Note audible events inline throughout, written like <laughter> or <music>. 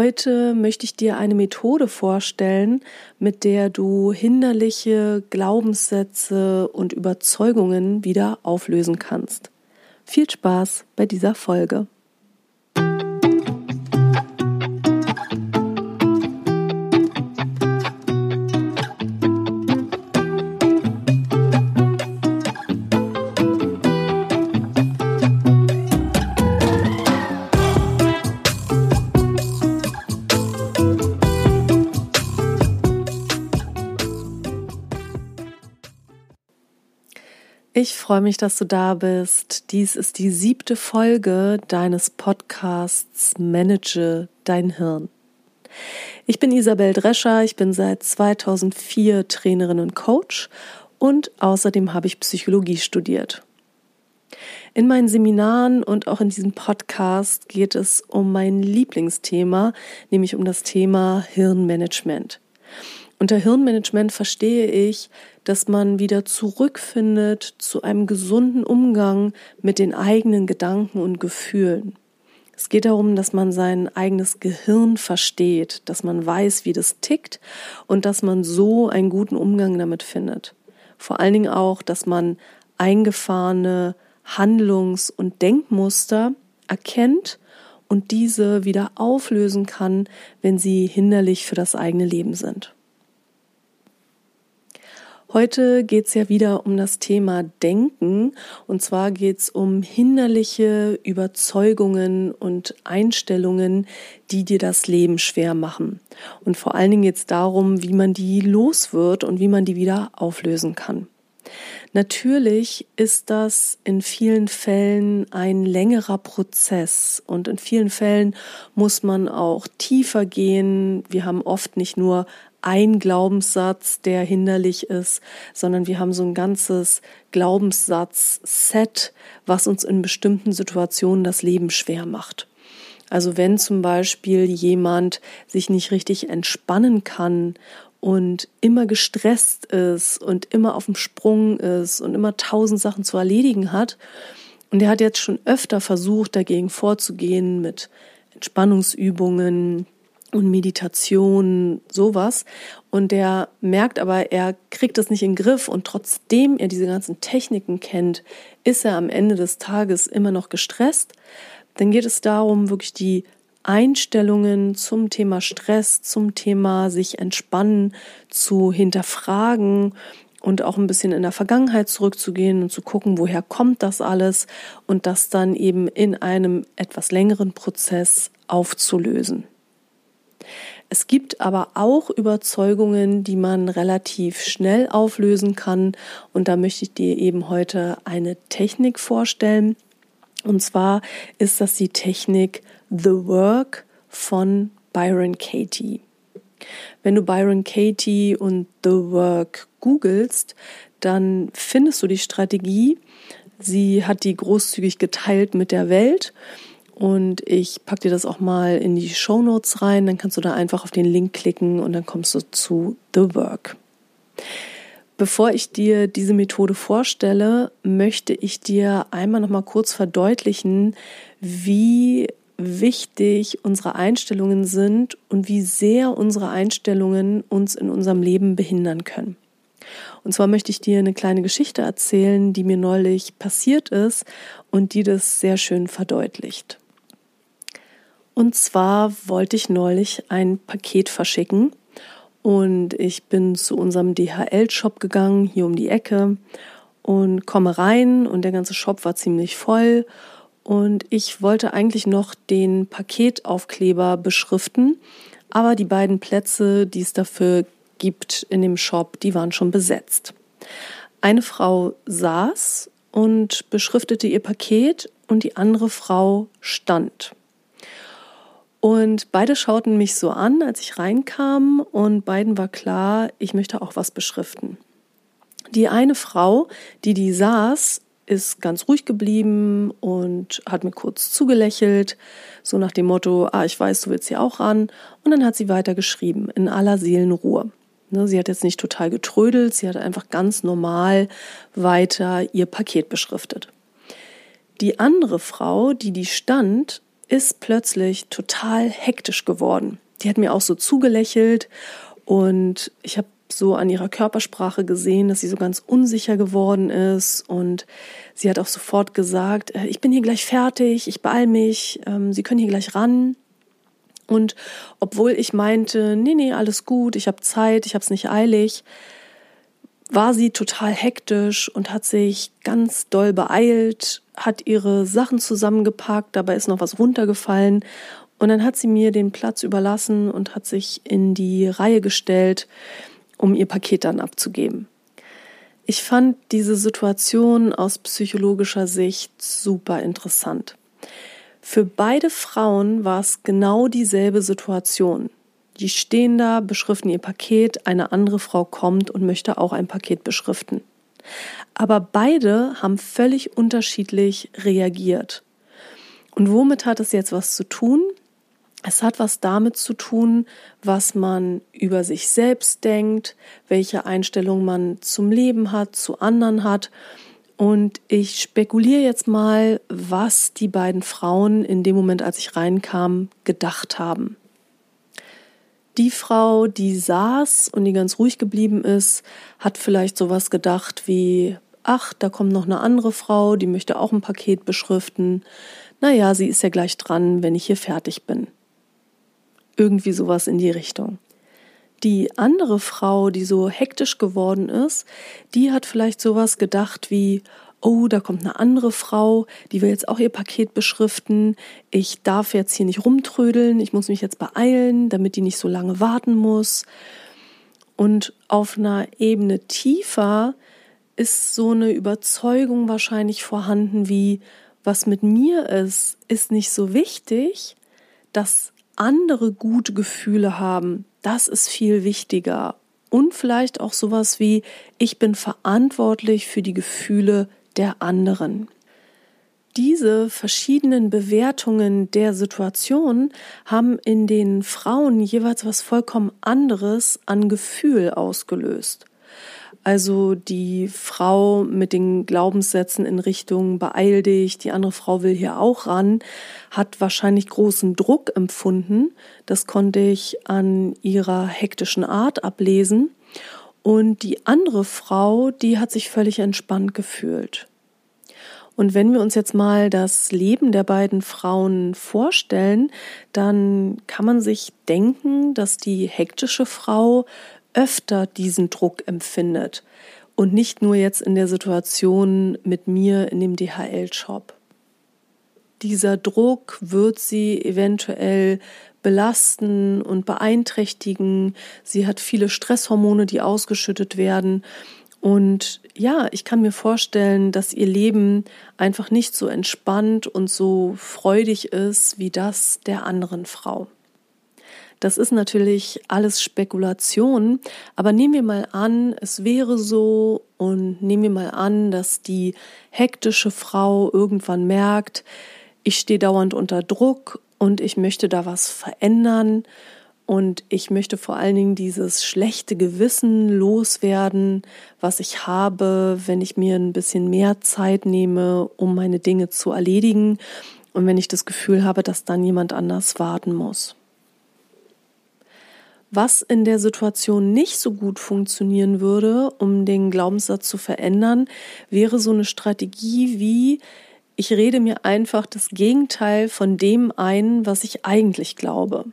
Heute möchte ich dir eine Methode vorstellen, mit der du hinderliche Glaubenssätze und Überzeugungen wieder auflösen kannst. Viel Spaß bei dieser Folge. Ich freue mich, dass du da bist. Dies ist die siebte Folge deines Podcasts Manage dein Hirn. Ich bin Isabel Drescher, ich bin seit 2004 Trainerin und Coach und außerdem habe ich Psychologie studiert. In meinen Seminaren und auch in diesem Podcast geht es um mein Lieblingsthema, nämlich um das Thema Hirnmanagement. Unter Hirnmanagement verstehe ich, dass man wieder zurückfindet zu einem gesunden Umgang mit den eigenen Gedanken und Gefühlen. Es geht darum, dass man sein eigenes Gehirn versteht, dass man weiß, wie das tickt und dass man so einen guten Umgang damit findet. Vor allen Dingen auch, dass man eingefahrene Handlungs- und Denkmuster erkennt und diese wieder auflösen kann, wenn sie hinderlich für das eigene Leben sind. Heute geht es ja wieder um das Thema Denken. Und zwar geht es um hinderliche Überzeugungen und Einstellungen, die dir das Leben schwer machen. Und vor allen Dingen geht es darum, wie man die los wird und wie man die wieder auflösen kann. Natürlich ist das in vielen Fällen ein längerer Prozess und in vielen Fällen muss man auch tiefer gehen. Wir haben oft nicht nur ein Glaubenssatz, der hinderlich ist, sondern wir haben so ein ganzes Glaubenssatz-Set, was uns in bestimmten Situationen das Leben schwer macht. Also wenn zum Beispiel jemand sich nicht richtig entspannen kann und immer gestresst ist und immer auf dem Sprung ist und immer tausend Sachen zu erledigen hat, und er hat jetzt schon öfter versucht, dagegen vorzugehen mit Entspannungsübungen, und Meditation, sowas. Und der merkt aber, er kriegt das nicht in den Griff und trotzdem er diese ganzen Techniken kennt, ist er am Ende des Tages immer noch gestresst. Dann geht es darum, wirklich die Einstellungen zum Thema Stress, zum Thema sich entspannen, zu hinterfragen und auch ein bisschen in der Vergangenheit zurückzugehen und zu gucken, woher kommt das alles und das dann eben in einem etwas längeren Prozess aufzulösen. Es gibt aber auch Überzeugungen, die man relativ schnell auflösen kann. Und da möchte ich dir eben heute eine Technik vorstellen. Und zwar ist das die Technik The Work von Byron Katie. Wenn du Byron Katie und The Work googelst, dann findest du die Strategie. Sie hat die großzügig geteilt mit der Welt und ich packe dir das auch mal in die Show Notes rein. Dann kannst du da einfach auf den Link klicken und dann kommst du zu The Work. Bevor ich dir diese Methode vorstelle, möchte ich dir einmal noch mal kurz verdeutlichen, wie wichtig unsere Einstellungen sind und wie sehr unsere Einstellungen uns in unserem Leben behindern können. Und zwar möchte ich dir eine kleine Geschichte erzählen, die mir neulich passiert ist und die das sehr schön verdeutlicht. Und zwar wollte ich neulich ein Paket verschicken und ich bin zu unserem DHL-Shop gegangen, hier um die Ecke und komme rein und der ganze Shop war ziemlich voll und ich wollte eigentlich noch den Paketaufkleber beschriften, aber die beiden Plätze, die es dafür gibt in dem Shop, die waren schon besetzt. Eine Frau saß und beschriftete ihr Paket und die andere Frau stand. Und beide schauten mich so an, als ich reinkam, und beiden war klar, ich möchte auch was beschriften. Die eine Frau, die die saß, ist ganz ruhig geblieben und hat mir kurz zugelächelt, so nach dem Motto, ah, ich weiß, du willst hier auch ran. Und dann hat sie weiter geschrieben, in aller Seelenruhe. Ne, sie hat jetzt nicht total getrödelt, sie hat einfach ganz normal weiter ihr Paket beschriftet. Die andere Frau, die die stand, ist plötzlich total hektisch geworden. Die hat mir auch so zugelächelt und ich habe so an ihrer Körpersprache gesehen, dass sie so ganz unsicher geworden ist und sie hat auch sofort gesagt, äh, ich bin hier gleich fertig, ich beeil mich, ähm, Sie können hier gleich ran. Und obwohl ich meinte, nee, nee, alles gut, ich habe Zeit, ich habe es nicht eilig, war sie total hektisch und hat sich ganz doll beeilt, hat ihre Sachen zusammengepackt, dabei ist noch was runtergefallen und dann hat sie mir den Platz überlassen und hat sich in die Reihe gestellt, um ihr Paket dann abzugeben. Ich fand diese Situation aus psychologischer Sicht super interessant. Für beide Frauen war es genau dieselbe Situation. Die stehen da, beschriften ihr Paket, eine andere Frau kommt und möchte auch ein Paket beschriften. Aber beide haben völlig unterschiedlich reagiert. Und womit hat es jetzt was zu tun? Es hat was damit zu tun, was man über sich selbst denkt, welche Einstellung man zum Leben hat, zu anderen hat. Und ich spekuliere jetzt mal, was die beiden Frauen in dem Moment, als ich reinkam, gedacht haben. Die Frau, die saß und die ganz ruhig geblieben ist, hat vielleicht sowas gedacht wie, ach, da kommt noch eine andere Frau, die möchte auch ein Paket beschriften. Naja, sie ist ja gleich dran, wenn ich hier fertig bin. Irgendwie sowas in die Richtung. Die andere Frau, die so hektisch geworden ist, die hat vielleicht sowas gedacht wie, oh, da kommt eine andere Frau, die will jetzt auch ihr Paket beschriften. Ich darf jetzt hier nicht rumtrödeln, ich muss mich jetzt beeilen, damit die nicht so lange warten muss. Und auf einer Ebene tiefer ist so eine Überzeugung wahrscheinlich vorhanden wie, was mit mir ist, ist nicht so wichtig. Das andere gute Gefühle haben, das ist viel wichtiger. Und vielleicht auch sowas wie, ich bin verantwortlich für die Gefühle der anderen. Diese verschiedenen Bewertungen der Situation haben in den Frauen jeweils was vollkommen anderes an Gefühl ausgelöst. Also die Frau mit den Glaubenssätzen in Richtung beeil dich, die andere Frau will hier auch ran, hat wahrscheinlich großen Druck empfunden. Das konnte ich an ihrer hektischen Art ablesen. Und die andere Frau, die hat sich völlig entspannt gefühlt. Und wenn wir uns jetzt mal das Leben der beiden Frauen vorstellen, dann kann man sich denken, dass die hektische Frau öfter diesen Druck empfindet und nicht nur jetzt in der Situation mit mir in dem DHL-Shop. Dieser Druck wird sie eventuell belasten und beeinträchtigen. Sie hat viele Stresshormone, die ausgeschüttet werden. Und ja, ich kann mir vorstellen, dass ihr Leben einfach nicht so entspannt und so freudig ist wie das der anderen Frau. Das ist natürlich alles Spekulation, aber nehmen wir mal an, es wäre so und nehmen wir mal an, dass die hektische Frau irgendwann merkt, ich stehe dauernd unter Druck und ich möchte da was verändern und ich möchte vor allen Dingen dieses schlechte Gewissen loswerden, was ich habe, wenn ich mir ein bisschen mehr Zeit nehme, um meine Dinge zu erledigen und wenn ich das Gefühl habe, dass dann jemand anders warten muss. Was in der Situation nicht so gut funktionieren würde, um den Glaubenssatz zu verändern, wäre so eine Strategie wie, ich rede mir einfach das Gegenteil von dem ein, was ich eigentlich glaube.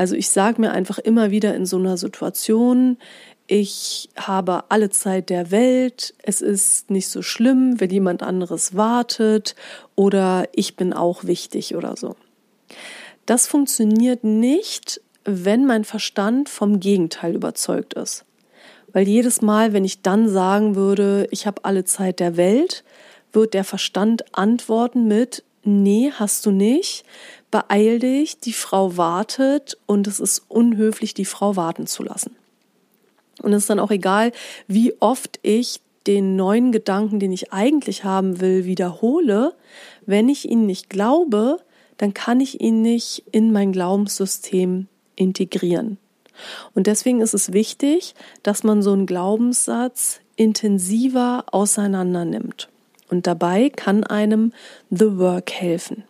Also ich sage mir einfach immer wieder in so einer Situation, ich habe alle Zeit der Welt, es ist nicht so schlimm, wenn jemand anderes wartet oder ich bin auch wichtig oder so. Das funktioniert nicht, wenn mein Verstand vom Gegenteil überzeugt ist. Weil jedes Mal, wenn ich dann sagen würde, ich habe alle Zeit der Welt, wird der Verstand antworten mit, nee, hast du nicht, beeil dich, die Frau wartet und es ist unhöflich, die Frau warten zu lassen. Und es ist dann auch egal, wie oft ich den neuen Gedanken, den ich eigentlich haben will, wiederhole. Wenn ich ihn nicht glaube, dann kann ich ihn nicht in mein Glaubenssystem integrieren. Und deswegen ist es wichtig, dass man so einen Glaubenssatz intensiver auseinander nimmt. Und dabei kann einem The Work helfen.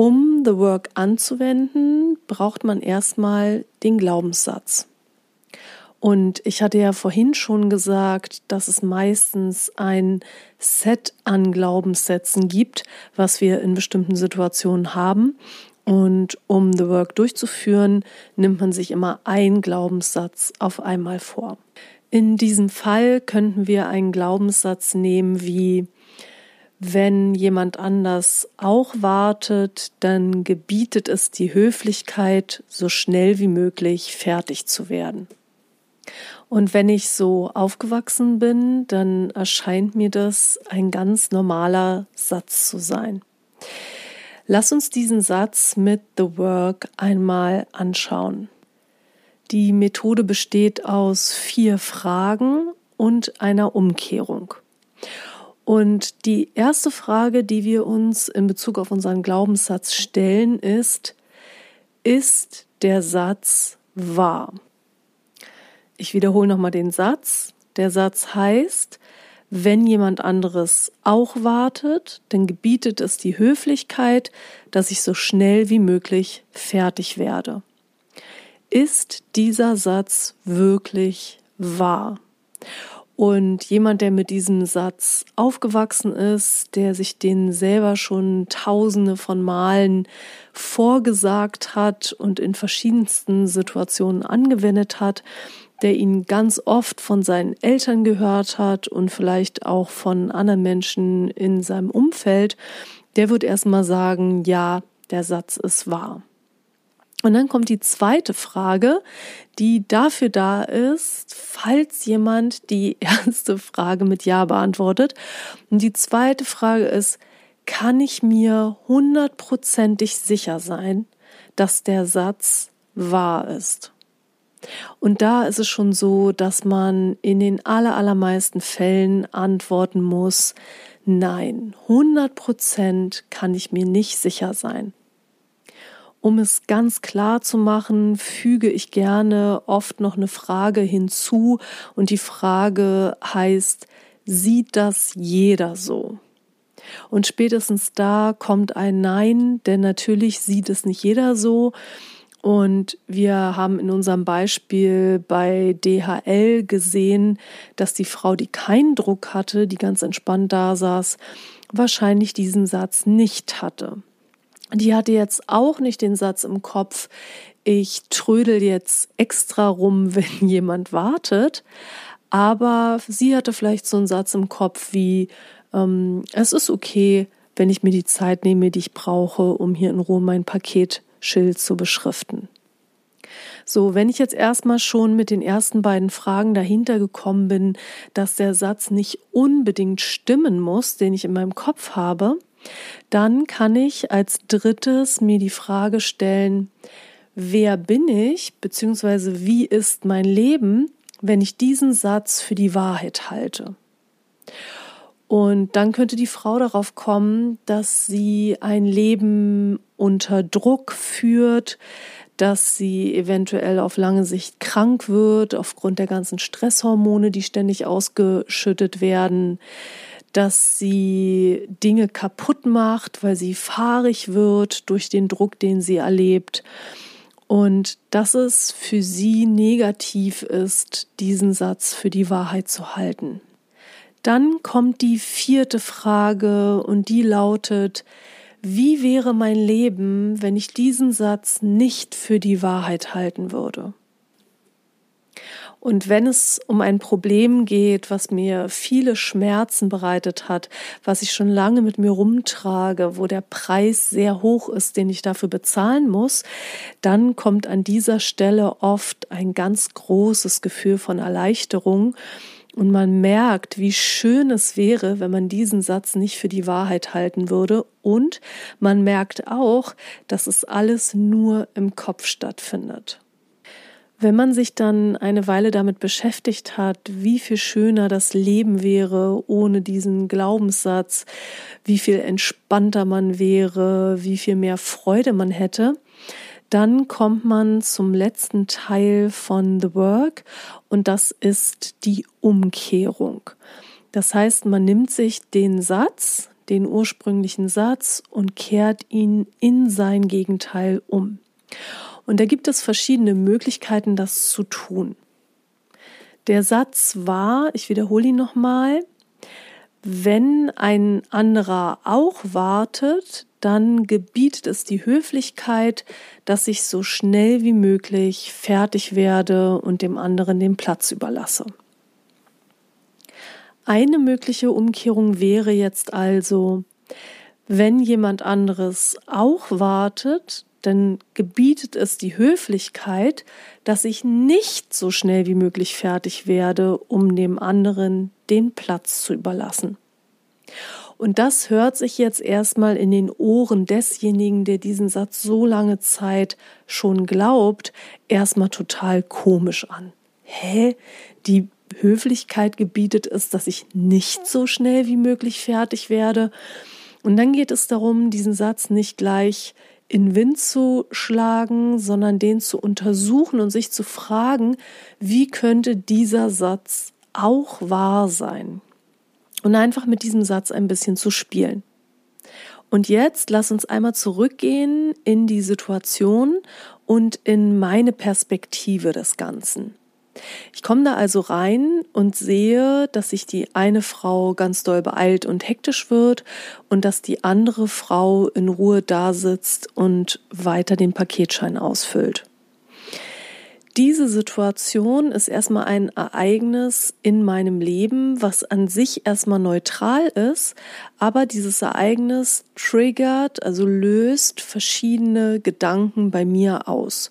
Um The Work anzuwenden, braucht man erstmal den Glaubenssatz. Und ich hatte ja vorhin schon gesagt, dass es meistens ein Set an Glaubenssätzen gibt, was wir in bestimmten Situationen haben. Und um The Work durchzuführen, nimmt man sich immer einen Glaubenssatz auf einmal vor. In diesem Fall könnten wir einen Glaubenssatz nehmen wie wenn jemand anders auch wartet, dann gebietet es die Höflichkeit, so schnell wie möglich fertig zu werden. Und wenn ich so aufgewachsen bin, dann erscheint mir das ein ganz normaler Satz zu sein. Lass uns diesen Satz mit The Work einmal anschauen. Die Methode besteht aus vier Fragen und einer Umkehrung. Und die erste Frage, die wir uns in Bezug auf unseren Glaubenssatz stellen, ist, ist der Satz wahr? Ich wiederhole nochmal den Satz. Der Satz heißt, wenn jemand anderes auch wartet, dann gebietet es die Höflichkeit, dass ich so schnell wie möglich fertig werde. Ist dieser Satz wirklich wahr? Und jemand, der mit diesem Satz aufgewachsen ist, der sich den selber schon tausende von Malen vorgesagt hat und in verschiedensten Situationen angewendet hat, der ihn ganz oft von seinen Eltern gehört hat und vielleicht auch von anderen Menschen in seinem Umfeld, der wird erstmal sagen, ja, der Satz ist wahr. Und dann kommt die zweite Frage, die dafür da ist, falls jemand die <laughs> erste Frage mit Ja beantwortet. Und die zweite Frage ist, kann ich mir hundertprozentig sicher sein, dass der Satz wahr ist? Und da ist es schon so, dass man in den allermeisten Fällen antworten muss, nein, 100 Prozent kann ich mir nicht sicher sein. Um es ganz klar zu machen, füge ich gerne oft noch eine Frage hinzu und die Frage heißt, sieht das jeder so? Und spätestens da kommt ein Nein, denn natürlich sieht es nicht jeder so. Und wir haben in unserem Beispiel bei DHL gesehen, dass die Frau, die keinen Druck hatte, die ganz entspannt da saß, wahrscheinlich diesen Satz nicht hatte. Die hatte jetzt auch nicht den Satz im Kopf, ich trödel jetzt extra rum, <laughs> wenn jemand wartet. Aber sie hatte vielleicht so einen Satz im Kopf wie, ähm, es ist okay, wenn ich mir die Zeit nehme, die ich brauche, um hier in Ruhe mein Paketschild zu beschriften. So, wenn ich jetzt erstmal schon mit den ersten beiden Fragen dahinter gekommen bin, dass der Satz nicht unbedingt stimmen muss, den ich in meinem Kopf habe, dann kann ich als drittes mir die Frage stellen, wer bin ich, beziehungsweise wie ist mein Leben, wenn ich diesen Satz für die Wahrheit halte. Und dann könnte die Frau darauf kommen, dass sie ein Leben unter Druck führt, dass sie eventuell auf lange Sicht krank wird aufgrund der ganzen Stresshormone, die ständig ausgeschüttet werden, dass sie Dinge kaputt macht, weil sie fahrig wird durch den Druck, den sie erlebt. Und dass es für sie negativ ist, diesen Satz für die Wahrheit zu halten. Dann kommt die vierte Frage und die lautet, wie wäre mein Leben, wenn ich diesen Satz nicht für die Wahrheit halten würde? Und wenn es um ein Problem geht, was mir viele Schmerzen bereitet hat, was ich schon lange mit mir rumtrage, wo der Preis sehr hoch ist, den ich dafür bezahlen muss, dann kommt an dieser Stelle oft ein ganz großes Gefühl von Erleichterung. Und man merkt, wie schön es wäre, wenn man diesen Satz nicht für die Wahrheit halten würde. Und man merkt auch, dass es alles nur im Kopf stattfindet. Wenn man sich dann eine Weile damit beschäftigt hat, wie viel schöner das Leben wäre ohne diesen Glaubenssatz, wie viel entspannter man wäre, wie viel mehr Freude man hätte, dann kommt man zum letzten Teil von The Work und das ist die Umkehrung. Das heißt, man nimmt sich den Satz, den ursprünglichen Satz und kehrt ihn in sein Gegenteil um. Und da gibt es verschiedene Möglichkeiten, das zu tun. Der Satz war, ich wiederhole ihn nochmal, wenn ein anderer auch wartet, dann gebietet es die Höflichkeit, dass ich so schnell wie möglich fertig werde und dem anderen den Platz überlasse. Eine mögliche Umkehrung wäre jetzt also, wenn jemand anderes auch wartet, dann gebietet es die Höflichkeit, dass ich nicht so schnell wie möglich fertig werde, um dem anderen den Platz zu überlassen. Und das hört sich jetzt erstmal in den Ohren desjenigen, der diesen Satz so lange Zeit schon glaubt, erstmal total komisch an. Hä? Die Höflichkeit gebietet es, dass ich nicht so schnell wie möglich fertig werde. Und dann geht es darum, diesen Satz nicht gleich in Wind zu schlagen, sondern den zu untersuchen und sich zu fragen, wie könnte dieser Satz auch wahr sein? und einfach mit diesem Satz ein bisschen zu spielen. Und jetzt lass uns einmal zurückgehen in die Situation und in meine Perspektive des Ganzen. Ich komme da also rein und sehe, dass sich die eine Frau ganz doll beeilt und hektisch wird und dass die andere Frau in Ruhe da sitzt und weiter den Paketschein ausfüllt diese Situation ist erstmal ein Ereignis in meinem Leben, was an sich erstmal neutral ist, aber dieses Ereignis triggert, also löst verschiedene Gedanken bei mir aus.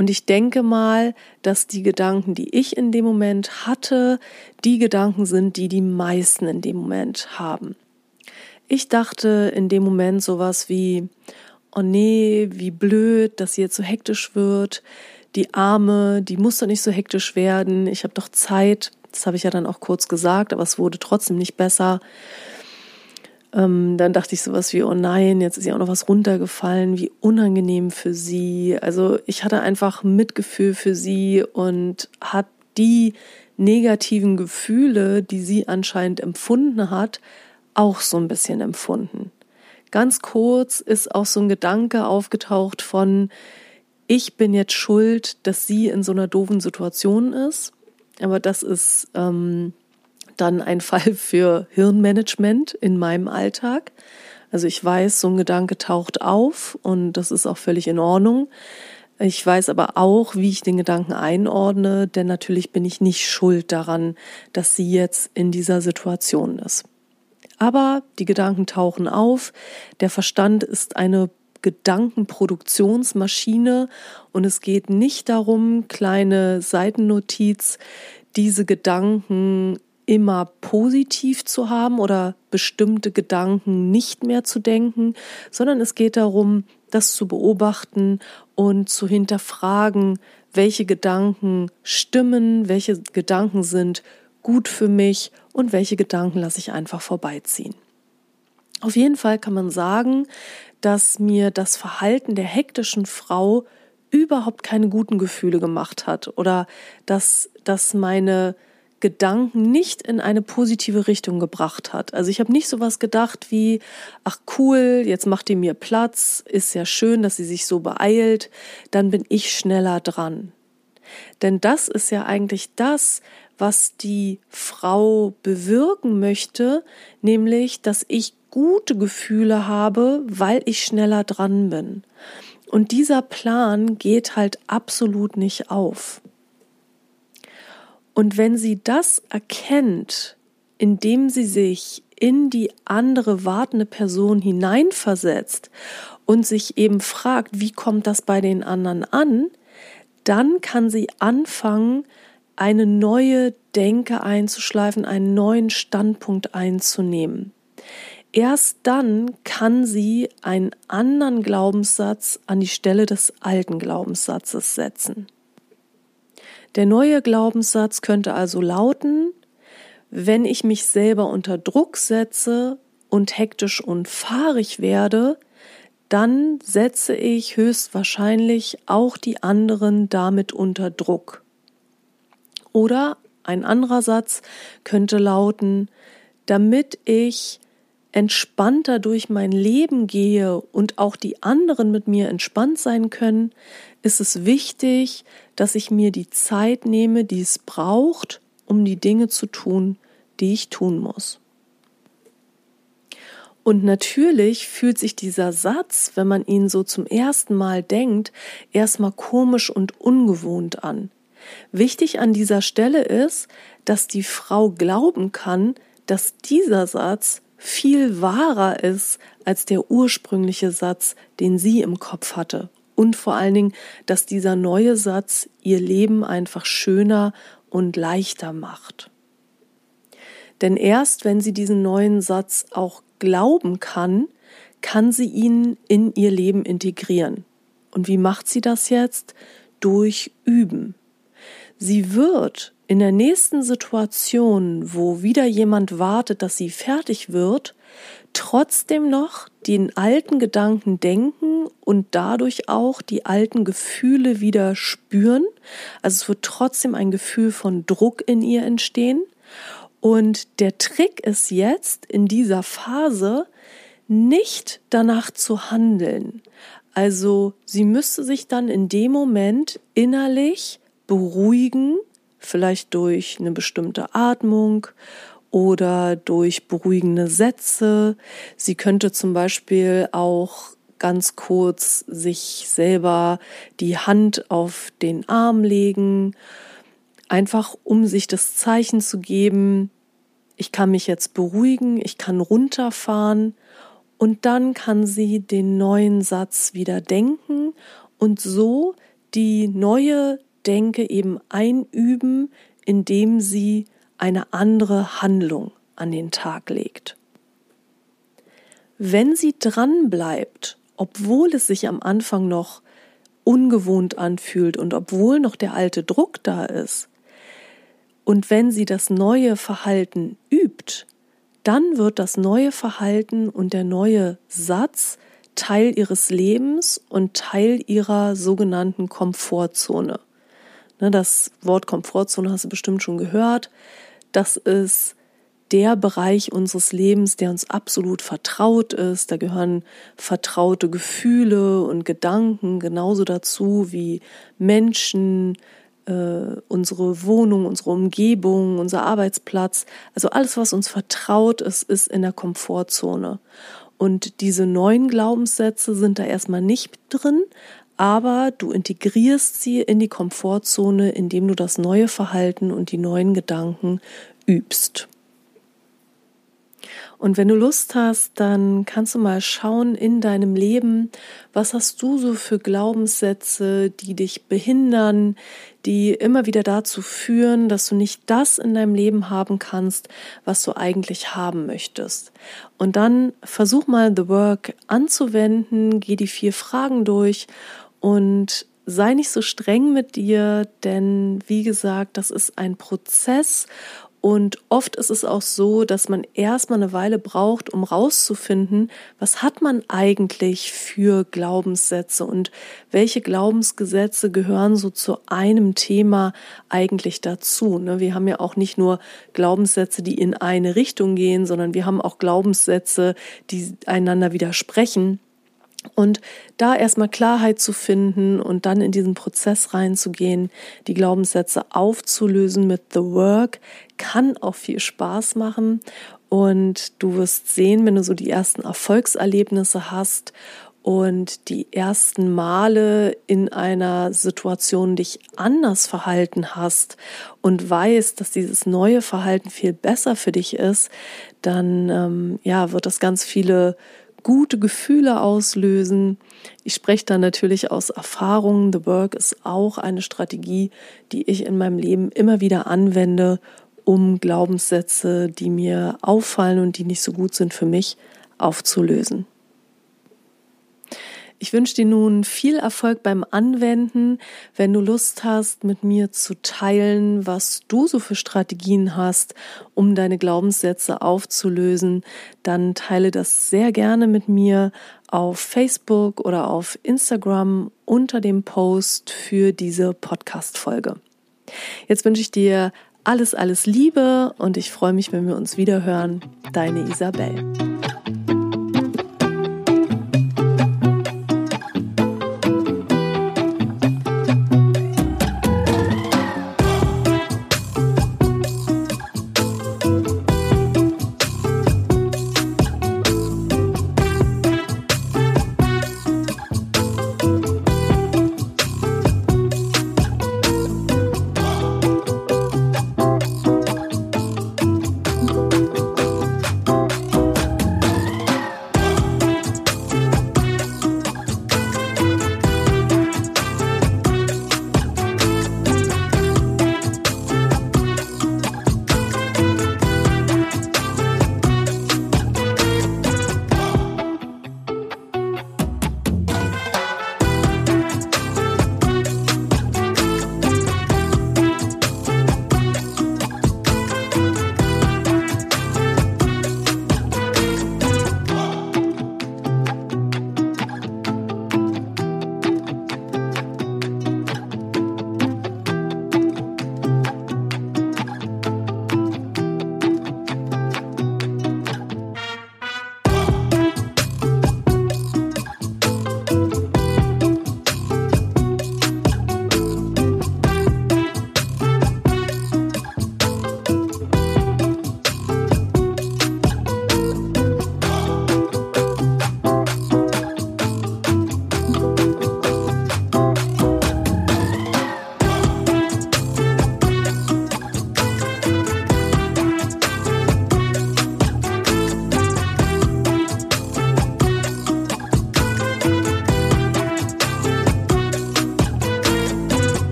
Und ich denke mal, dass die Gedanken, die ich in dem Moment hatte, die Gedanken sind, die die meisten in dem Moment haben. Ich dachte in dem Moment sowas wie, oh nee, wie blöd, dass sie jetzt so hektisch wird die Arme, die muss doch nicht so hektisch werden, ich habe doch Zeit. Das habe ich ja dann auch kurz gesagt, aber es wurde trotzdem nicht besser. Ähm, dann dachte ich sowas wie, oh nein, jetzt ist ja auch noch was runtergefallen, wie unangenehm für sie. Also ich hatte einfach Mitgefühl für sie und habe die negativen Gefühle, die sie anscheinend empfunden hat, auch so ein bisschen empfunden. Ganz kurz ist auch so ein Gedanke aufgetaucht von, ich bin jetzt schuld, dass sie in so einer doofen Situation ist. Aber das ist ähm, dann ein Fall für Hirnmanagement in meinem Alltag. Also ich weiß, so ein Gedanke taucht auf und das ist auch völlig in Ordnung. Ich weiß aber auch, wie ich den Gedanken einordne, denn natürlich bin ich nicht schuld daran, dass sie jetzt in dieser Situation ist. Aber die Gedanken tauchen auf. Der Verstand ist eine Gedankenproduktionsmaschine und es geht nicht darum, kleine Seitennotiz, diese Gedanken immer positiv zu haben oder bestimmte Gedanken nicht mehr zu denken, sondern es geht darum, das zu beobachten und zu hinterfragen, welche Gedanken stimmen, welche Gedanken sind gut für mich und welche Gedanken lasse ich einfach vorbeiziehen. Auf jeden Fall kann man sagen, dass mir das Verhalten der hektischen Frau überhaupt keine guten Gefühle gemacht hat oder dass, dass meine Gedanken nicht in eine positive Richtung gebracht hat. Also ich habe nicht so was gedacht wie, ach cool, jetzt macht die mir Platz, ist ja schön, dass sie sich so beeilt, dann bin ich schneller dran. Denn das ist ja eigentlich das, was die Frau bewirken möchte, nämlich, dass ich gute Gefühle habe, weil ich schneller dran bin. Und dieser Plan geht halt absolut nicht auf. Und wenn sie das erkennt, indem sie sich in die andere wartende Person hineinversetzt und sich eben fragt, wie kommt das bei den anderen an, dann kann sie anfangen, eine neue Denke einzuschleifen, einen neuen Standpunkt einzunehmen. Erst dann kann sie einen anderen Glaubenssatz an die Stelle des alten Glaubenssatzes setzen. Der neue Glaubenssatz könnte also lauten, wenn ich mich selber unter Druck setze und hektisch und fahrig werde, dann setze ich höchstwahrscheinlich auch die anderen damit unter Druck. Oder ein anderer Satz könnte lauten, damit ich entspannter durch mein Leben gehe und auch die anderen mit mir entspannt sein können, ist es wichtig, dass ich mir die Zeit nehme, die es braucht, um die Dinge zu tun, die ich tun muss. Und natürlich fühlt sich dieser Satz, wenn man ihn so zum ersten Mal denkt, erstmal komisch und ungewohnt an. Wichtig an dieser Stelle ist, dass die Frau glauben kann, dass dieser Satz viel wahrer ist als der ursprüngliche Satz, den sie im Kopf hatte. Und vor allen Dingen, dass dieser neue Satz ihr Leben einfach schöner und leichter macht. Denn erst wenn sie diesen neuen Satz auch glauben kann, kann sie ihn in ihr Leben integrieren. Und wie macht sie das jetzt? Durch Üben. Sie wird in der nächsten Situation, wo wieder jemand wartet, dass sie fertig wird, trotzdem noch den alten Gedanken denken und dadurch auch die alten Gefühle wieder spüren. Also es wird trotzdem ein Gefühl von Druck in ihr entstehen. Und der Trick ist jetzt in dieser Phase nicht danach zu handeln. Also sie müsste sich dann in dem Moment innerlich beruhigen, vielleicht durch eine bestimmte Atmung oder durch beruhigende Sätze. Sie könnte zum Beispiel auch ganz kurz sich selber die Hand auf den Arm legen, einfach um sich das Zeichen zu geben, ich kann mich jetzt beruhigen, ich kann runterfahren und dann kann sie den neuen Satz wieder denken und so die neue Denke eben einüben, indem sie eine andere Handlung an den Tag legt. Wenn sie dran bleibt, obwohl es sich am Anfang noch ungewohnt anfühlt und obwohl noch der alte Druck da ist, und wenn sie das neue Verhalten übt, dann wird das neue Verhalten und der neue Satz Teil ihres Lebens und Teil ihrer sogenannten Komfortzone. Ne, das Wort Komfortzone hast du bestimmt schon gehört. Das ist der Bereich unseres Lebens, der uns absolut vertraut ist. Da gehören vertraute Gefühle und Gedanken genauso dazu wie Menschen, äh, unsere Wohnung, unsere Umgebung, unser Arbeitsplatz. Also alles, was uns vertraut ist, ist in der Komfortzone. Und diese neuen Glaubenssätze sind da erstmal nicht drin, aber du integrierst sie in die Komfortzone, indem du das neue Verhalten und die neuen Gedanken übst. Und wenn du Lust hast, dann kannst du mal schauen in deinem Leben, was hast du so für Glaubenssätze, die dich behindern, die immer wieder dazu führen, dass du nicht das in deinem Leben haben kannst, was du eigentlich haben möchtest. Und dann versuch mal The Work anzuwenden, geh die vier Fragen durch und sei nicht so streng mit dir, denn wie gesagt, das ist ein Prozess und oft ist es auch so, dass man erstmal eine Weile braucht, um rauszufinden, was hat man eigentlich für Glaubenssätze und welche Glaubensgesetze gehören so zu einem Thema eigentlich dazu. Ne? Wir haben ja auch nicht nur Glaubenssätze, die in eine Richtung gehen, sondern wir haben auch Glaubenssätze, die einander widersprechen. Und da erstmal Klarheit zu finden und dann in diesen Prozess reinzugehen, die Glaubenssätze aufzulösen mit The Work, kann auch viel Spaß machen. Und du wirst sehen, wenn du so die ersten Erfolgserlebnisse hast und die ersten Male in einer Situation dich anders verhalten hast und weißt, dass dieses neue Verhalten viel besser für dich ist, dann ähm, ja wird das ganz viele gute Gefühle auslösen. Ich spreche da natürlich aus Erfahrung. The Work ist auch eine Strategie, die ich in meinem Leben immer wieder anwende, um Glaubenssätze, die mir auffallen und die nicht so gut sind für mich, aufzulösen. Ich wünsche dir nun viel Erfolg beim Anwenden. Wenn du Lust hast, mit mir zu teilen, was du so für Strategien hast, um deine Glaubenssätze aufzulösen, dann teile das sehr gerne mit mir auf Facebook oder auf Instagram unter dem Post für diese Podcast-Folge. Jetzt wünsche ich dir alles, alles Liebe und ich freue mich, wenn wir uns wieder hören. Deine Isabel.